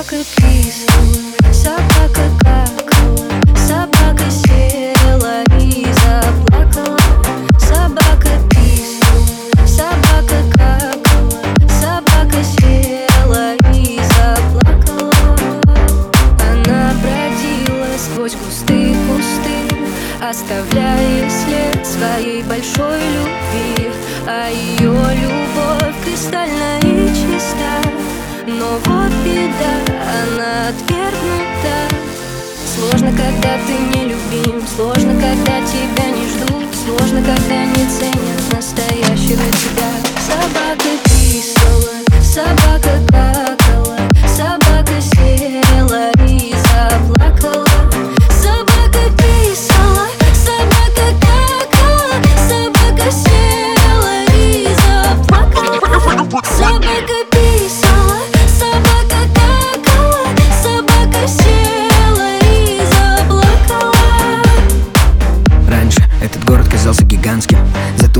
Собака писала, собака какала Собака села и заплакала. Собака писала, собака какала Собака села и заплакала. Она бродила сквозь кусты, кусты Оставляя след своей большой любви. А ее любовь кристальная и чиста. Но вот беда, Сложно, когда ты не любим. Сложно, когда тебя не ждут. Сложно, когда не ценят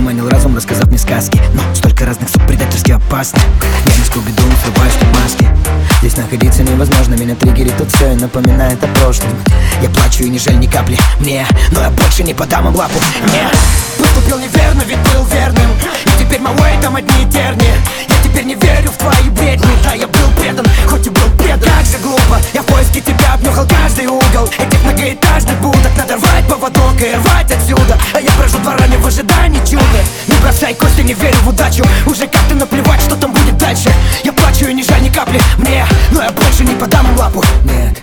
Затуманил разум, рассказав мне сказки. Но столько разных суп предательски опасных Я не скуби-ду, срываюсь на маски Здесь находиться невозможно, меня триггерит тут все и напоминает о прошлом. Я плачу и не жаль ни капли мне Но я больше не подам им лапу, нет Поступил неверно, ведь был верным. И теперь малой там одни терни Я теперь не верю в твои бредни. Да, я был предан, хоть и был предан. Как же глупо, я в поиске тебя обнюхал каждый угол. Этих многоэтажных будок Надо рвать поводок и рвать дай кости, не верю в удачу. Уже как-то наплевать, что там будет дальше. Я плачу и не жаль ни капли мне Но я больше не подам лапу. Нет